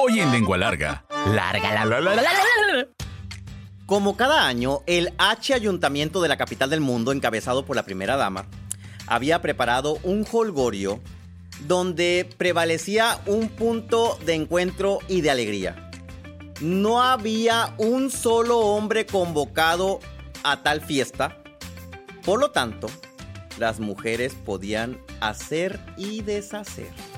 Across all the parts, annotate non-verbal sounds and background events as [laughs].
Hoy en Lengua Larga. Larga la la la la la la. Como cada año, el H Ayuntamiento de la capital del mundo, encabezado por la primera dama, había preparado un holgorio donde prevalecía un punto de encuentro y de alegría. No había un solo hombre convocado a tal fiesta, por lo tanto, las mujeres podían hacer y deshacer.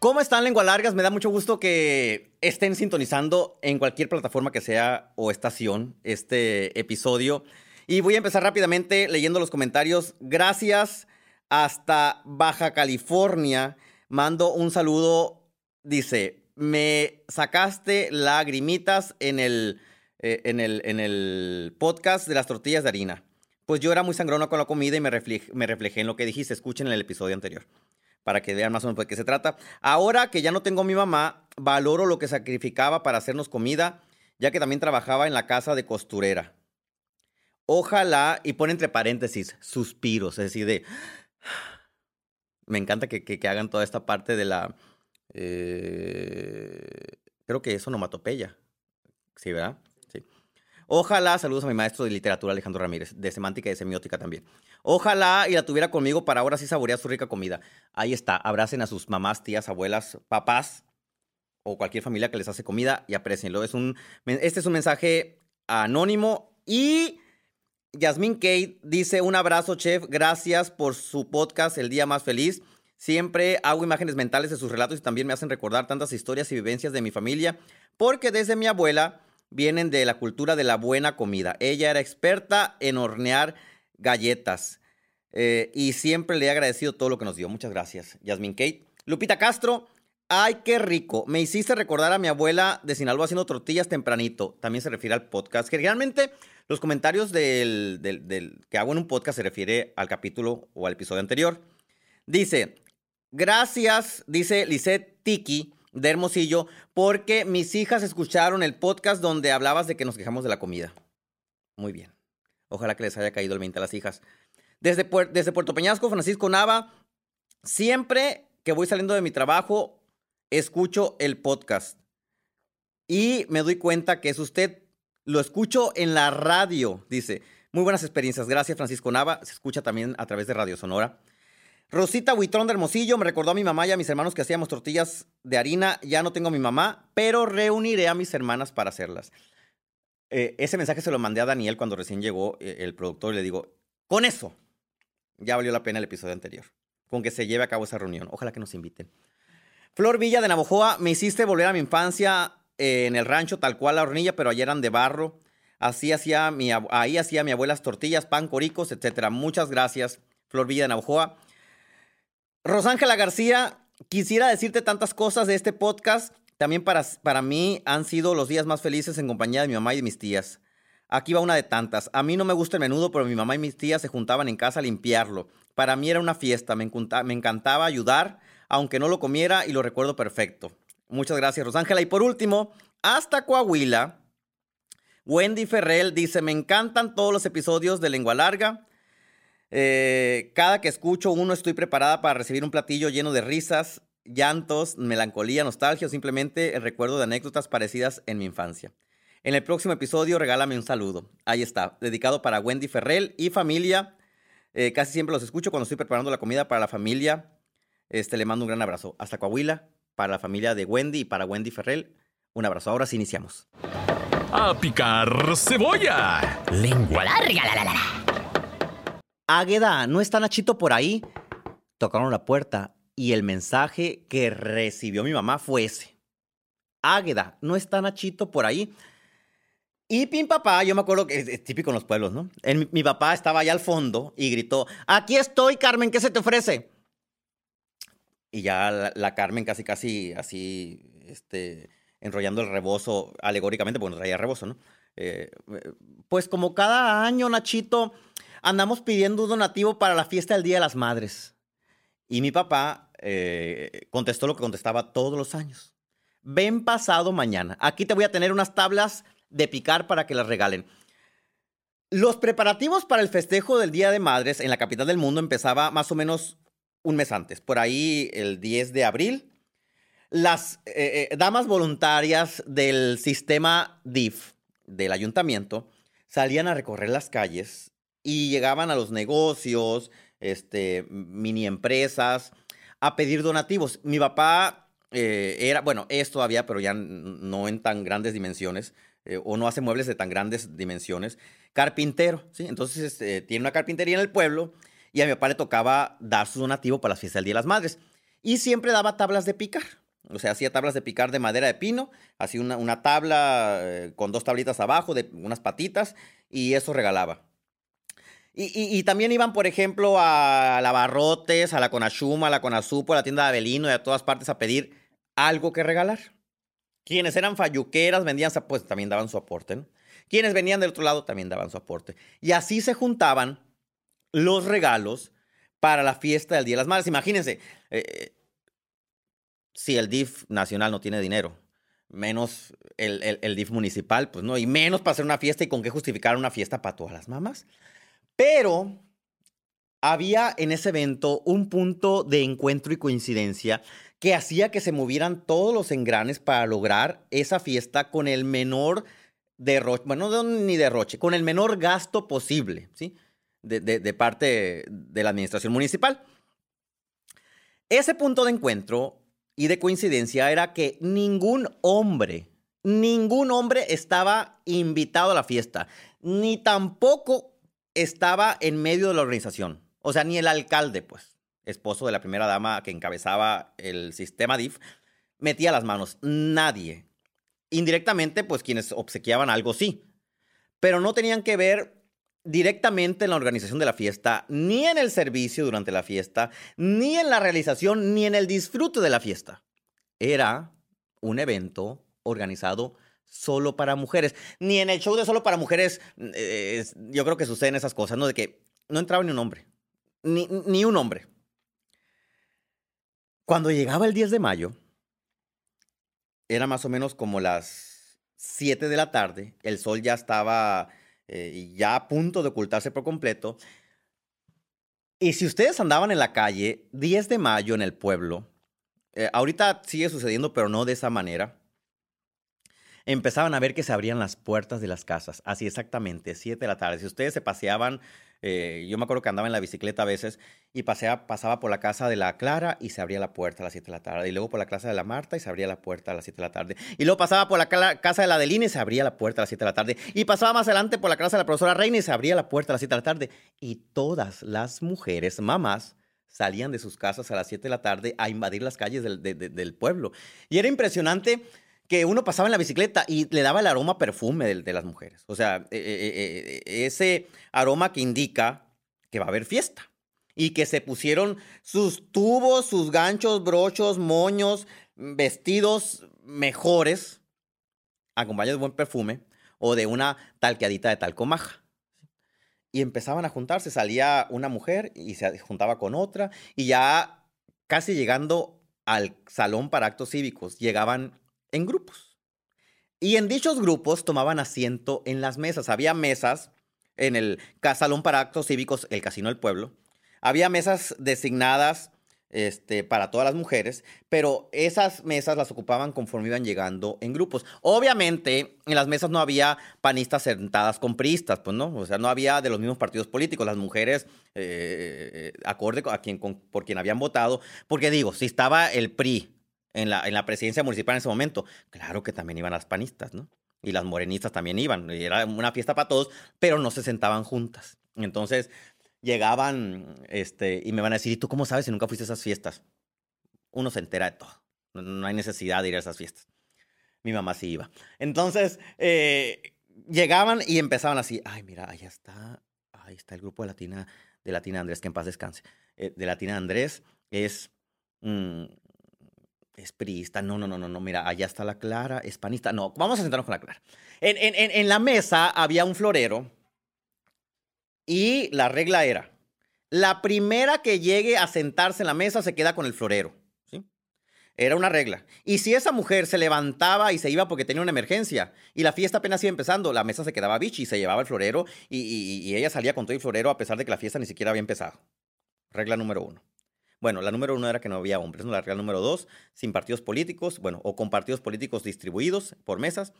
¿Cómo están, lengua largas? Me da mucho gusto que estén sintonizando en cualquier plataforma que sea o estación este episodio. Y voy a empezar rápidamente leyendo los comentarios. Gracias hasta Baja California. Mando un saludo. Dice, me sacaste lagrimitas en el, eh, en el, en el podcast de las tortillas de harina. Pues yo era muy sangrona con la comida y me, me reflejé en lo que dijiste. Escuchen el episodio anterior para que vean más o menos de qué se trata. Ahora que ya no tengo a mi mamá, valoro lo que sacrificaba para hacernos comida, ya que también trabajaba en la casa de costurera. Ojalá, y pone entre paréntesis, suspiros, es decir, de... Me encanta que, que- hagan toda esta parte de la... eh, creo que es onomatopeya. Sí, ¿verdad? Ojalá, saludos a mi maestro de literatura Alejandro Ramírez, de semántica y de semiótica también. Ojalá y la tuviera conmigo para ahora sí saborear su rica comida. Ahí está, abracen a sus mamás, tías, abuelas, papás o cualquier familia que les hace comida y aprecienlo. Es un, este es un mensaje anónimo y Yasmín Kate dice un abrazo, chef, gracias por su podcast El Día Más Feliz. Siempre hago imágenes mentales de sus relatos y también me hacen recordar tantas historias y vivencias de mi familia, porque desde mi abuela vienen de la cultura de la buena comida. Ella era experta en hornear galletas eh, y siempre le he agradecido todo lo que nos dio. Muchas gracias, Yasmín Kate. Lupita Castro, ay, qué rico. Me hiciste recordar a mi abuela de Sinaloa haciendo tortillas tempranito. También se refiere al podcast. Generalmente los comentarios del- del- que hago en un podcast se refiere al capítulo o al episodio anterior. Dice, gracias, dice Lisette Tiki de Hermosillo, porque mis hijas escucharon el podcast donde hablabas de que nos quejamos de la comida. Muy bien. Ojalá que les haya caído el 20 a las hijas. Desde, desde Puerto Peñasco, Francisco Nava, siempre que voy saliendo de mi trabajo, escucho el podcast. Y me doy cuenta que es usted. Lo escucho en la radio, dice. Muy buenas experiencias. Gracias, Francisco Nava. Se escucha también a través de Radio Sonora. Rosita Huitrón de Hermosillo me recordó a mi mamá y a mis hermanos que hacíamos tortillas de harina. Ya no tengo a mi mamá, pero reuniré a mis hermanas para hacerlas. Eh, ese mensaje se lo mandé a Daniel cuando recién llegó eh, el productor y le digo, con eso, ya valió la pena el episodio anterior. Con que se lleve a cabo esa reunión. Ojalá que nos inviten. Flor Villa de Navojoa, me hiciste volver a mi infancia eh, en el rancho, tal cual la hornilla, pero allá eran de barro. Así hacía mi, ahí hacía mi abuela las tortillas, pan, coricos, etcétera. Muchas gracias, Flor Villa de Navojoa. Rosángela García, quisiera decirte tantas cosas de este podcast. También para, para mí han sido los días más felices en compañía de mi mamá y de mis tías. Aquí va una de tantas. A mí no me gusta el menudo, pero mi mamá y mis tías se juntaban en casa a limpiarlo. Para mí era una fiesta, me, me encantaba ayudar, aunque no lo comiera y lo recuerdo perfecto. Muchas gracias, Rosángela. Y por último, hasta Coahuila, Wendy Ferrell dice, me encantan todos los episodios de Lengua Larga. Eh, cada que escucho uno estoy preparada para recibir un platillo lleno de risas, llantos, melancolía, nostalgia o simplemente el recuerdo de anécdotas parecidas en mi infancia. En el próximo episodio regálame un saludo. Ahí está, dedicado para Wendy Ferrell y familia. Eh, casi siempre los escucho cuando estoy preparando la comida para la familia. Este, le mando un gran abrazo. Hasta Coahuila, para la familia de Wendy y para Wendy Ferrell. Un abrazo. Ahora sí iniciamos. A picar cebolla. Lengua larga, la la la la. Águeda, ¿no está Nachito por ahí? Tocaron la puerta y el mensaje que recibió mi mamá fue ese. Águeda, ¿no está Nachito por ahí? Y mi papá, yo me acuerdo que es, típico en los pueblos, ¿no? Mi, papá estaba allá al fondo y gritó, aquí estoy, Carmen, ¿qué se te ofrece? Y ya la, Carmen casi, casi así, este, enrollando el rebozo, alegóricamente, porque no traía rebozo, ¿no? Eh, pues como cada año, Nachito, andamos pidiendo un donativo para la fiesta del Día de las Madres. Y mi papá eh, contestó lo que contestaba todos los años. Ven pasado mañana. Aquí te voy a tener unas tablas de picar para que las regalen. Los preparativos para el festejo del Día de Madres en la capital del mundo empezaba más o menos un mes antes, por ahí el 10 de abril. Las eh, eh, damas voluntarias del sistema DIF del ayuntamiento salían a recorrer las calles y llegaban a los negocios, este, mini empresas, a pedir donativos. Mi papá eh, era, bueno, es todavía, pero ya no en tan grandes dimensiones, eh, o no hace muebles de tan grandes dimensiones, carpintero, ¿sí? Entonces este, tiene una carpintería en el pueblo y a mi papá le tocaba dar su donativo para la fiesta del Día de las Madres. Y siempre daba tablas de picar. O sea, hacía tablas de picar de madera de pino, hacía una, una tabla eh, con dos tablitas abajo, de unas patitas, y eso regalaba. Y, también iban, por ejemplo, a la Barrotes, a la Conachuma, a la Conazupo, a la tienda de Avelino y a todas partes a pedir algo que regalar. Quienes eran falluqueras vendían, pues también daban su aporte. Quienes venían del otro lado también daban su aporte. Y así se juntaban los regalos para la fiesta del Día de las Madres. Imagínense, eh, si el DIF nacional no tiene dinero, menos el, el, DIF municipal, pues no, y menos para hacer una fiesta y con qué justificar una fiesta para todas las mamás. Pero había en ese evento un punto de encuentro y coincidencia que hacía que se movieran todos los engranes para lograr esa fiesta con el menor derroche, bueno, no ni derroche, con el menor gasto posible, ¿sí? De, de parte de la administración municipal. Ese punto de encuentro y de coincidencia era que ningún hombre, ningún hombre estaba invitado a la fiesta, ni tampoco estaba en medio de la organización. O sea, ni el alcalde, pues, esposo de la primera dama que encabezaba el sistema DIF, metía las manos. Nadie. Indirectamente, pues quienes obsequiaban algo sí. Pero no tenían que ver directamente en la organización de la fiesta, ni en el servicio durante la fiesta, ni en la realización, ni en el disfrute de la fiesta. Era un evento organizado solo para mujeres. Ni en el show de solo para mujeres, eh, yo creo que suceden esas cosas, ¿no? De que no entraba ni un hombre. Ni, ni un hombre. Cuando llegaba el 10 de mayo, era más o menos como las 7 de la tarde, el sol ya estaba eh, ya a punto de ocultarse por completo. Y si ustedes andaban en la calle, 10 de mayo en el pueblo, eh, ahorita sigue sucediendo, pero no de esa manera empezaban a ver que se abrían las puertas de las casas, así exactamente, 7 de la tarde. Si ustedes se paseaban, eh, yo me acuerdo que andaba en la bicicleta a veces y pasea, pasaba por la casa de la Clara y se abría la puerta a las 7 de la tarde. Y luego por la casa de la Marta y se abría la puerta a las 7 de la tarde. Y luego pasaba por la casa de la Adelina y se abría la puerta a las 7 de la tarde. Y pasaba más adelante por la casa de la profesora Reina y se abría la puerta a las 7 de la tarde. Y todas las mujeres, mamás, salían de sus casas a las 7 de la tarde a invadir las calles del, del pueblo. Y era impresionante que uno pasaba en la bicicleta y le daba el aroma perfume de, las mujeres. O sea, e, e, e, ese aroma que indica que va a haber fiesta. Y que se pusieron sus tubos, sus ganchos, brochos, moños, vestidos mejores, acompañados de buen perfume, o de una talqueadita de talcomaja. Y empezaban a juntarse, salía una mujer y se juntaba con otra, y ya casi llegando al salón para actos cívicos, llegaban en grupos. Y en dichos grupos tomaban asiento en las mesas. Había mesas en el Salón para Actos Cívicos, el Casino del Pueblo. Había mesas designadas este, para todas las mujeres, pero esas mesas las ocupaban conforme iban llegando en grupos. Obviamente, en las mesas no había panistas sentadas con priistas, pues no, o sea, no había de los mismos partidos políticos. Las mujeres, eh, acorde a quien, por quien habían votado, porque digo, si estaba el PRI, en la, en la presidencia municipal en ese momento, claro que también iban las panistas, ¿no? Y las morenistas también iban. Era una fiesta para todos, pero no se sentaban juntas. Entonces llegaban este, y me van a decir, ¿y tú cómo sabes si nunca fuiste a esas fiestas? Uno se entera de todo. No, hay necesidad de ir a esas fiestas. Mi mamá sí iba. Entonces eh, llegaban y empezaban así, ay, mira, ahí está, ahí está el grupo de Latina, de Latina Andrés, que en paz descanse. Eh, de Latina Andrés es... Mm, Es. No, no, no, no, no. Mira, allá está la Clara, es panista. No, vamos a sentarnos con la Clara. En, en, en, en la mesa había un florero y la regla era, la primera que llegue a sentarse en la mesa se queda con el florero. ¿sí? Era una regla. Y si esa mujer se levantaba y se iba porque tenía una emergencia y la fiesta apenas iba empezando, la mesa se quedaba bichi y se llevaba el florero y, y- y ella salía con todo el florero a pesar de que la fiesta ni siquiera había empezado. Regla número uno. Bueno, la número uno era que no había hombres. La regla número dos, sin partidos políticos, bueno, o con partidos políticos distribuidos por mesas.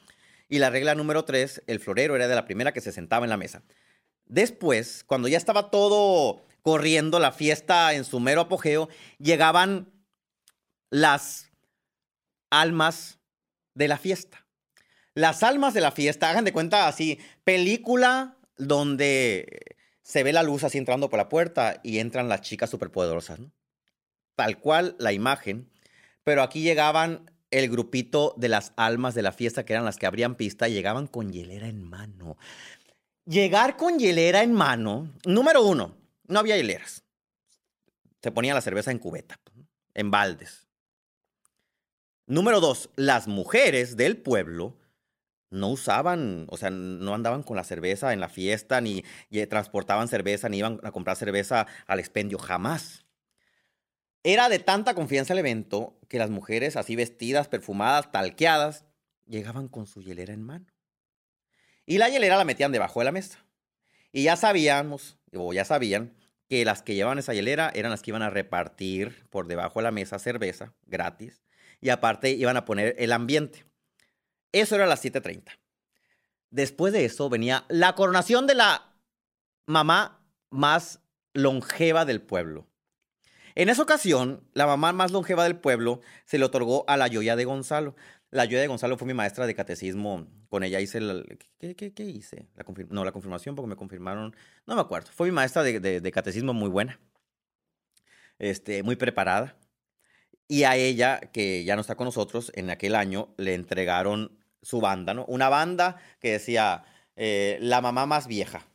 Y la regla número tres, el florero era de la primera que se sentaba en la mesa. Después, cuando ya estaba todo corriendo, la fiesta en su mero apogeo, llegaban las almas de la fiesta. Las almas de la fiesta, hagan de cuenta así, película donde se ve la luz así entrando por la puerta y entran las chicas superpoderosas, ¿no? Tal cual la imagen, pero aquí llegaban el grupito de las almas de la fiesta, que eran las que abrían pista, y llegaban con hielera en mano. Llegar con hielera en mano, número uno, no había hieleras. Se ponía la cerveza en cubeta, en baldes. Número dos, las mujeres del pueblo no usaban, o sea, no andaban con la cerveza en la fiesta, ni y transportaban cerveza, ni iban a comprar cerveza al expendio, jamás. Era de tanta confianza el evento que las mujeres, así vestidas, perfumadas, talqueadas, llegaban con su hielera en mano. Y la hielera la metían debajo de la mesa. Y ya sabíamos, o ya sabían, que las que llevaban esa hielera eran las que iban a repartir por debajo de la mesa cerveza gratis. Y aparte iban a poner el ambiente. Eso era a las 7.30. Después de eso venía la coronación de la mamá más longeva del pueblo. En esa ocasión, la mamá más longeva del pueblo se le otorgó a la Yoya de Gonzalo. La Yoya de Gonzalo fue mi maestra de catecismo. Con ella hice la... ¿Qué, hice? No, la confirmación porque me confirmaron... No me acuerdo. Fue mi maestra de, catecismo muy buena. Este, muy preparada. Y a ella, que ya no está con nosotros, en aquel año le entregaron su banda, ¿no? Una banda que decía eh, La mamá más vieja.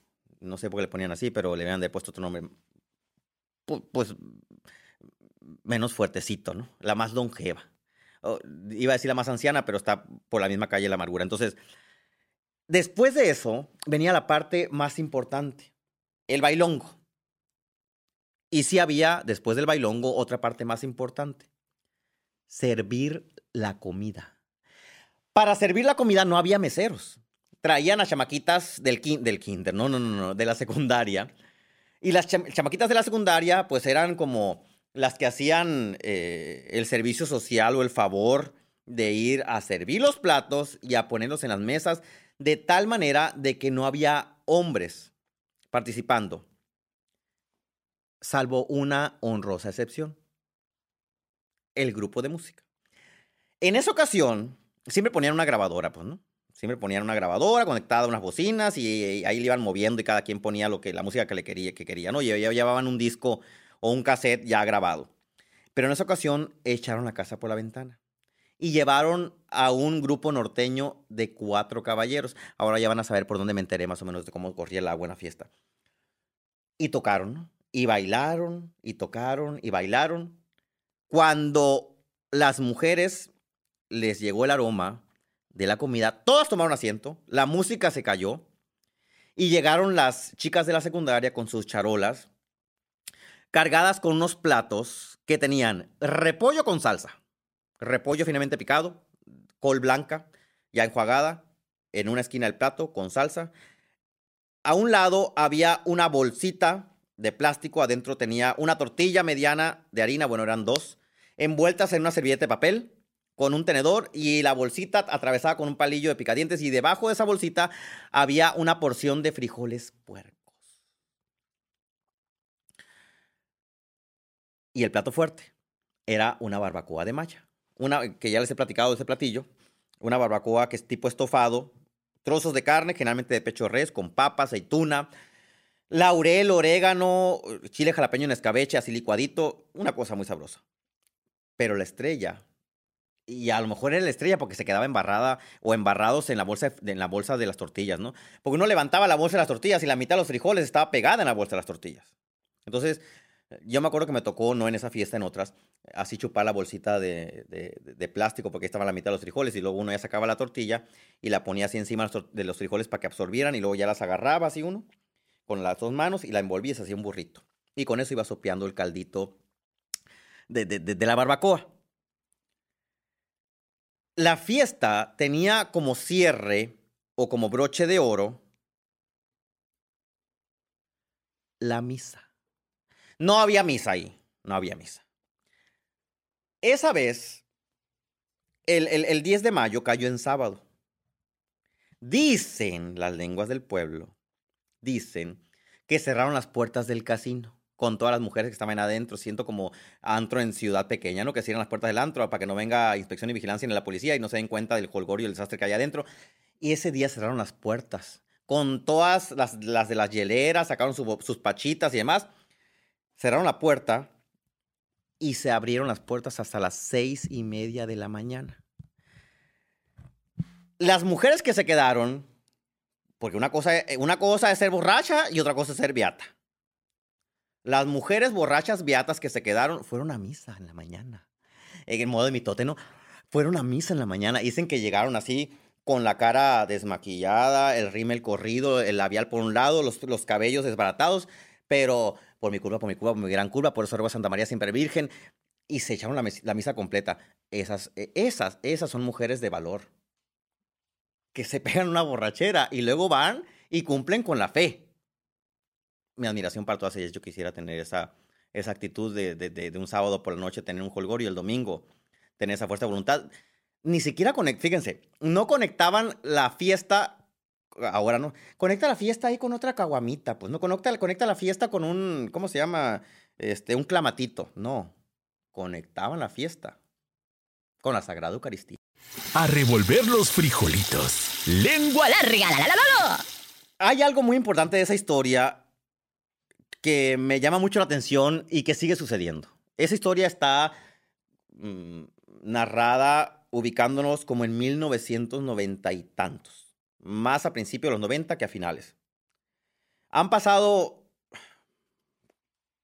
No sé por qué le ponían así, pero le habían puesto otro nombre. Pu- Pues menos fuertecito, ¿no? La más longeva. O, iba a decir la más anciana, pero está por la misma calle la amargura. Entonces, después de eso, venía la parte más importante, el bailongo. Y sí había, después del bailongo, otra parte más importante, servir la comida. Para servir la comida no había meseros. Traían a chamaquitas del kinder, no, no, no, no, de la secundaria. Y las cham- chamaquitas de la secundaria, pues eran como las que hacían eh, el servicio social o el favor de ir a servir los platos y a ponerlos en las mesas, de tal manera de que no había hombres participando, salvo una honrosa excepción, el grupo de música. En esa ocasión, siempre ponían una grabadora, pues, ¿no? Siempre ponían una grabadora conectada a unas bocinas y, ahí le iban moviendo y cada quien ponía lo que, la música que le quería, que quería, ¿no? Y llevaban un disco o un cassette ya grabado. Pero en esa ocasión echaron la casa por la ventana y llevaron a un grupo norteño de cuatro caballeros. Ahora ya van a saber por dónde me enteré más o menos de cómo corría la buena fiesta. Y tocaron. Y bailaron, y tocaron, y bailaron. Cuando las mujeres les llegó el aroma de la comida, todas tomaron asiento, la música se cayó y llegaron las chicas de la secundaria con sus charolas cargadas con unos platos que tenían repollo con salsa, repollo finamente picado, col blanca ya enjuagada en una esquina del plato con salsa. A un lado había una bolsita de plástico, adentro tenía una tortilla mediana de harina, bueno, eran dos, envueltas en una servilleta de papel con un tenedor y la bolsita atravesada con un palillo de picadientes y debajo de esa bolsita había una porción de frijoles puercos. Y el plato fuerte era una barbacoa de malla. Una que ya les he platicado de ese platillo, una barbacoa que es tipo estofado, trozos de carne, generalmente de pecho res, con papa, aceituna, laurel, orégano, chile jalapeño en escabeche, así licuadito, una cosa muy sabrosa. Pero la estrella, y a lo mejor era la estrella porque se quedaba embarrada o embarrados en la bolsa de, en la bolsa de las tortillas, ¿no? Porque uno levantaba la bolsa de las tortillas y la mitad de los frijoles estaba pegada en la bolsa de las tortillas. Entonces, Yo me acuerdo que me tocó, no en esa fiesta, en otras, así chupar la bolsita de, de- plástico porque estaba la mitad de los frijoles y luego uno ya sacaba la tortilla y la ponía así encima de los frijoles para que absorbieran y luego ya las agarraba así uno con las dos manos y la envolvía y se hacía un burrito. Y con eso iba sopeando el caldito de- de la barbacoa. La fiesta tenía como cierre o como broche de oro la misa. No había misa ahí, no había misa. Esa vez, el, el- el 10 de mayo cayó en sábado. Dicen las lenguas del pueblo, dicen que cerraron las puertas del casino con todas las mujeres que estaban adentro, siento como antro en ciudad pequeña, ¿no? Que cierran las puertas del antro para que no venga inspección y vigilancia ni la policía y no se den cuenta del holgorio y el desastre que hay adentro. Y ese día cerraron las puertas con todas las, las de las hieleras, sacaron su sus pachitas y demás. Cerraron la puerta y se abrieron las puertas hasta las seis y media de la mañana. Las mujeres que se quedaron, porque una cosa, una cosa es ser borracha y otra cosa es ser beata. Las mujeres borrachas beatas que se quedaron fueron a misa en la mañana. En el modo de mitote, ¿no? Fueron a misa en la mañana. Dicen que llegaron así con la cara desmaquillada, el rímel corrido, el labial por un lado, los, los cabellos desbaratados, pero por mi culpa, por mi culpa, por mi gran culpa, por eso a Santa María siempre virgen. Y se echaron la, mes- la misa completa. Esas, eh, esas, esas son mujeres de valor. Que se pegan una borrachera y luego van y cumplen con la fe mi admiración para todas ellas. Yo quisiera tener esa, esa actitud de, de- de- de un sábado por la noche, tener un holgorio y el domingo tener esa fuerza de voluntad. Ni siquiera conect, fíjense, no conectaban la fiesta, ahora no, conecta la fiesta ahí con otra caguamita, pues no, conecta, conecta la fiesta con un, ¿cómo se llama? Este, un clamatito, no, conectaban la fiesta con la Sagrada Eucaristía. A revolver los frijolitos. Lengua larga, la, la, la, la, la. Hay algo muy importante de esa historia que me llama mucho la atención y que sigue sucediendo. Esa historia está mm, narrada ubicándonos como en 1990 y tantos, más a principios de los 90 que a finales. Han pasado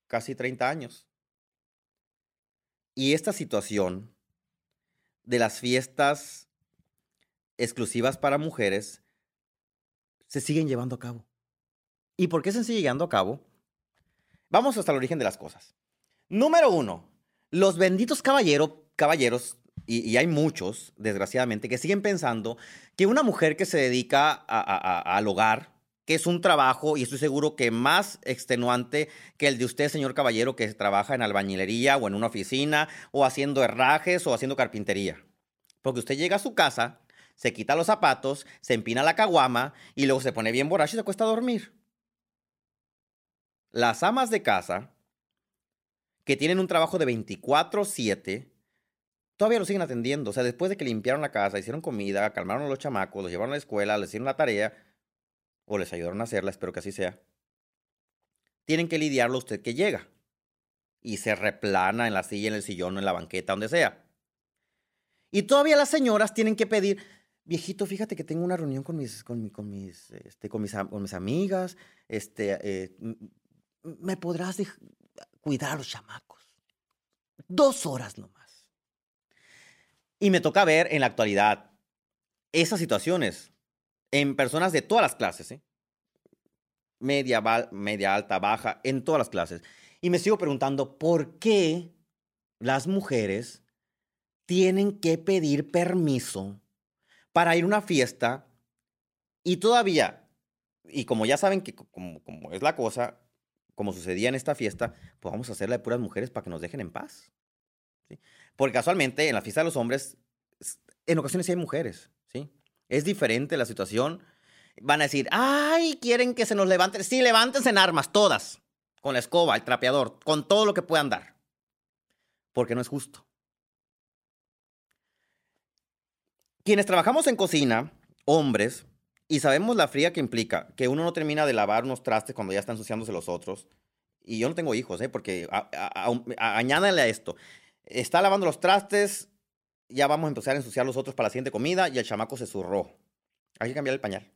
casi 30 años. Y esta situación de las fiestas exclusivas para mujeres se siguen llevando a cabo. ¿Y por qué se siguen llevando a cabo? Vamos hasta el origen de las cosas. Número uno, los benditos caballero, caballeros, y, hay muchos, desgraciadamente, que siguen pensando que una mujer que se dedica a- al hogar, que es un trabajo, y estoy seguro que más extenuante que el de usted, señor caballero, que trabaja en albañilería o en una oficina, o haciendo herrajes o haciendo carpintería. Porque usted llega a su casa, se quita los zapatos, se empina la caguama y luego se pone bien borracho y se acuesta a dormir. Las amas de casa, que tienen un trabajo de 24/7, todavía lo siguen atendiendo. O sea, después de que limpiaron la casa, hicieron comida, calmaron a los chamacos, los llevaron a la escuela, les hicieron la tarea, o les ayudaron a hacerla, espero que así sea, tienen que lidiarlo usted que llega. Y se replana en la silla, en el sillón, en la banqueta, donde sea. Y todavía las señoras tienen que pedir, viejito, fíjate que tengo una reunión con mis, con, mi- con mis, este, con mis, mis amigas, este, eh, ¿me podrás cuidar a los chamacos? Dos horas nomás. Y me toca ver en la actualidad esas situaciones en personas de todas las clases, ¿eh? media, media, alta, baja, en todas las clases. Y me sigo preguntando, ¿por qué las mujeres tienen que pedir permiso para ir a una fiesta y todavía, y como ya saben que co- como, como es la cosa, como sucedía en esta fiesta, pues vamos a hacerla de puras mujeres para que nos dejen en paz. Porque casualmente en la fiesta de los hombres, en ocasiones hay mujeres, ¿sí? Es diferente la situación. Van a decir, ay, quieren que se nos levanten. Sí, levántense en armas, todas. Con la escoba, el trapeador, con todo lo que puedan dar. Porque no es justo. Quienes trabajamos en cocina, hombres, y sabemos la fría que implica que uno no termina de lavar unos trastes cuando ya están ensuciándose los otros. Y yo no tengo hijos, ¿eh? Porque añádale a esto. Está lavando los trastes, ya vamos a empezar a ensuciar los otros para la siguiente comida y el chamaco se zurró. Hay que cambiar el pañal.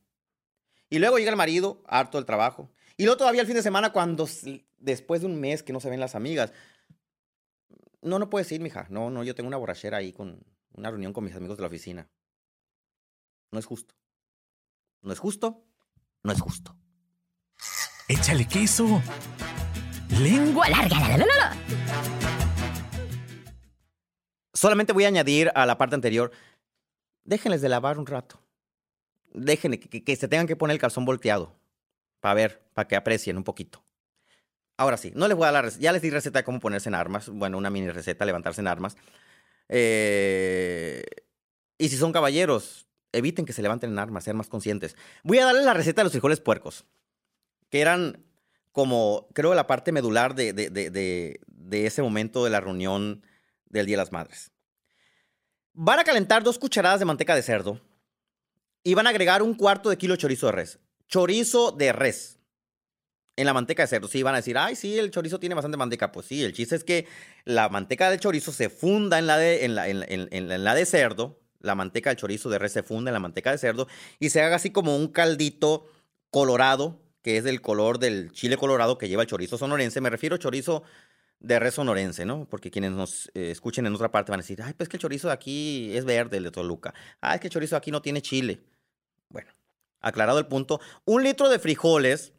Y luego llega el marido, harto del trabajo. Y luego todavía el fin de semana cuando después de un mes que no se ven las amigas. No, no puedes ir, mija. No, no, yo tengo una borrachera ahí con una reunión con mis amigos de la oficina. No es justo. No es justo. No es justo. Échale queso. Lengua larga. la, la, la, la. Solamente voy a añadir a la parte anterior. Déjenles de lavar un rato. Déjenle que, que- que se tengan que poner el calzón volteado. Para ver, para que aprecien un poquito. Ahora sí, no les voy a dar la receta. Ya les di receta de cómo ponerse en armas. Bueno, una mini receta, levantarse en armas. Eh, y si son caballeros, eviten que se levanten en armas, sean más conscientes. Voy a darles la receta de los frijoles puercos. Que eran como, creo, la parte medular de, de, de, de, ese momento de la reunión del Día de las Madres. Van a calentar dos cucharadas de manteca de cerdo y van a agregar un cuarto de kilo de chorizo de res. Chorizo de res. En la manteca de cerdo. Sí, van a decir, ay, sí, el chorizo tiene bastante manteca. Pues sí, el chiste es que la manteca del chorizo se funda en la de, en la, en- en la de cerdo. La manteca del chorizo de res se funda en la manteca de cerdo y se haga así como un caldito colorado, que es del color del chile colorado que lleva el chorizo sonorense. Me refiero a chorizo de res sonorense, ¿no? Porque quienes nos eh, escuchen en otra parte van a decir, ay, pues que el chorizo de aquí es verde, el de Toluca. Ah, es que el chorizo de aquí no tiene chile. Bueno, aclarado el punto, un litro de frijoles.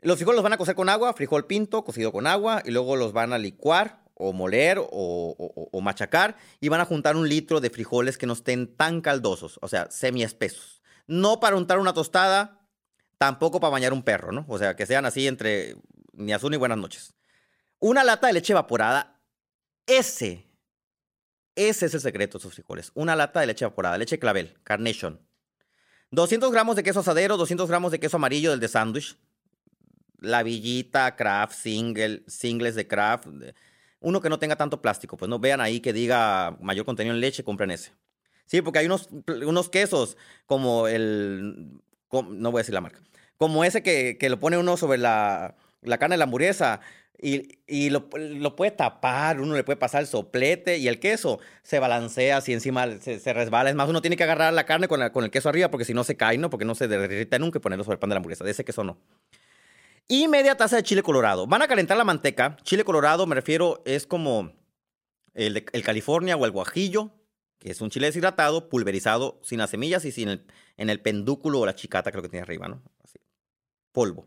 Los frijoles los van a cocer con agua, frijol pinto, cocido con agua, y luego los van a licuar o moler o, machacar y van a juntar un litro de frijoles que no estén tan caldosos, o sea, semi-espesos. No para untar una tostada, tampoco para bañar un perro, ¿no? O sea, que sean así entre ni azul ni buenas noches. Una lata de leche evaporada. Ese, ese es el secreto de esos frijoles. Una lata de leche evaporada, leche clavel, carnation. 200 gramos de queso asadero, 200 gramos de queso amarillo del de sándwich. La villita, craft, single, singles de craft. Uno que no tenga tanto plástico, pues no vean ahí que diga mayor contenido en leche, compren ese. Sí, porque hay unos, unos quesos como el... com- no voy a decir la marca. Como ese que, que lo pone uno sobre la, la carne de la hamburguesa y, y lo, lo puede tapar, uno le puede pasar el soplete y el queso se balancea así encima, se, se resbala. Es más, uno tiene que agarrar la carne con, la- con el queso arriba porque si no se cae, ¿no? Porque no se derrita nunca y ponerlo sobre el pan de la hamburguesa. De ese queso no. Y media taza de chile colorado. Van a calentar la manteca. Chile colorado, me refiero, es como el, California o el guajillo, que es un chile deshidratado, pulverizado, sin las semillas y sin el, en el pendúculo o la chicata, creo que tiene arriba, ¿no? Así. Polvo.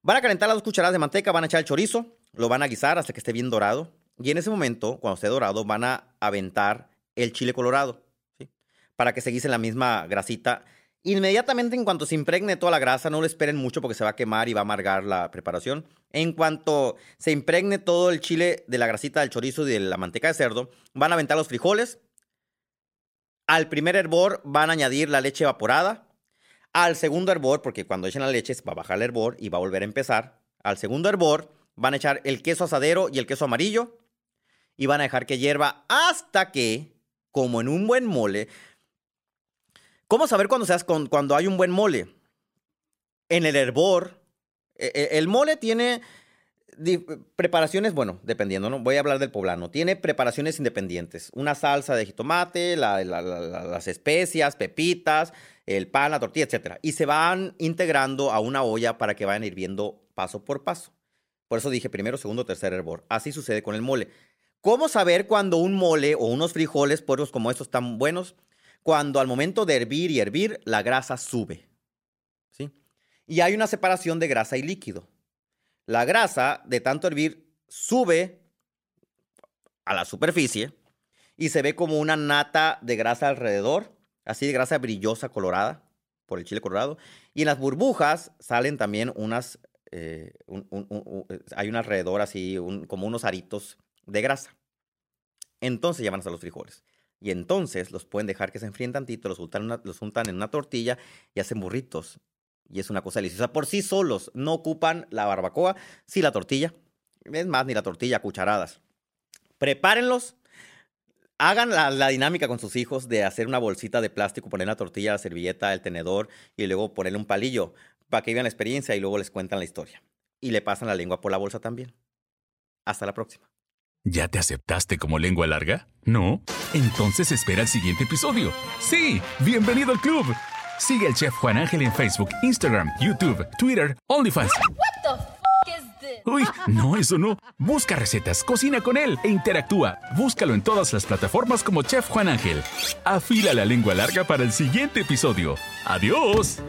Van a calentar las dos cucharadas de manteca, van a echar el chorizo, lo van a guisar hasta que esté bien dorado. Y en ese momento, cuando esté dorado, van a aventar el chile colorado. Para que se guise la misma grasita. Inmediatamente, en cuanto se impregne toda la grasa, no lo esperen mucho porque se va a quemar y va a amargar la preparación. En cuanto se impregne todo el chile de la grasita del chorizo y de la manteca de cerdo, van a aventar los frijoles. Al primer hervor van a añadir la leche evaporada. Al segundo hervor, porque cuando echen la leche va a bajar el hervor y va a volver a empezar. Al segundo hervor van a echar el queso asadero y el queso amarillo. Y van a dejar que hierva hasta que, como en un buen mole, ¿cómo saber cuando, seas con- cuando hay un buen mole? En el hervor, e- e- el mole tiene preparaciones, bueno, dependiendo, ¿no? Voy a hablar del poblano. Tiene preparaciones independientes. Una salsa de jitomate, la- la- la- la- las especias, pepitas, el pan, la tortilla, etc. Y se van integrando a una olla para que vayan hirviendo paso por paso. Por eso dije primero, segundo, tercer hervor. Así sucede con el mole. ¿Cómo saber cuando un mole o unos frijoles puercos como estos están buenos? Cuando al momento de hervir y hervir, la grasa sube. ¿Sí? Y hay una separación de grasa y líquido. La grasa, de tanto hervir, sube a la superficie y se ve como una nata de grasa alrededor, así de grasa brillosa, colorada, por el chile colorado. Y en las burbujas salen también unas, eh, eh, hay un alrededor así, como unos aritos de grasa. Entonces ya van a los frijoles. Y entonces los pueden dejar que se enfríen tantito, los untan, los en una tortilla y hacen burritos. Y es una cosa deliciosa. Por sí solos no ocupan la barbacoa, sí la tortilla. Es más, ni la tortilla, cucharadas. Prepárenlos. Hagan la, la dinámica con sus hijos de hacer una bolsita de plástico, poner la tortilla, la servilleta, el tenedor y luego ponerle un palillo para que vivan la experiencia y luego les cuentan la historia. Y le pasan la lengua por la bolsa también. Hasta la próxima. ¿Ya te aceptaste como lengua larga? ¿No? Entonces espera el siguiente episodio. Sí, bienvenido al club. Sigue al chef Juan Ángel en Facebook, Instagram, YouTube, Twitter, OnlyFans. [laughs] What the f is Uy, no, eso no. Busca recetas, cocina con él e interactúa. Búscalo en todas las plataformas como Chef Juan Ángel. Afila la lengua larga para el siguiente episodio. ¡Adiós!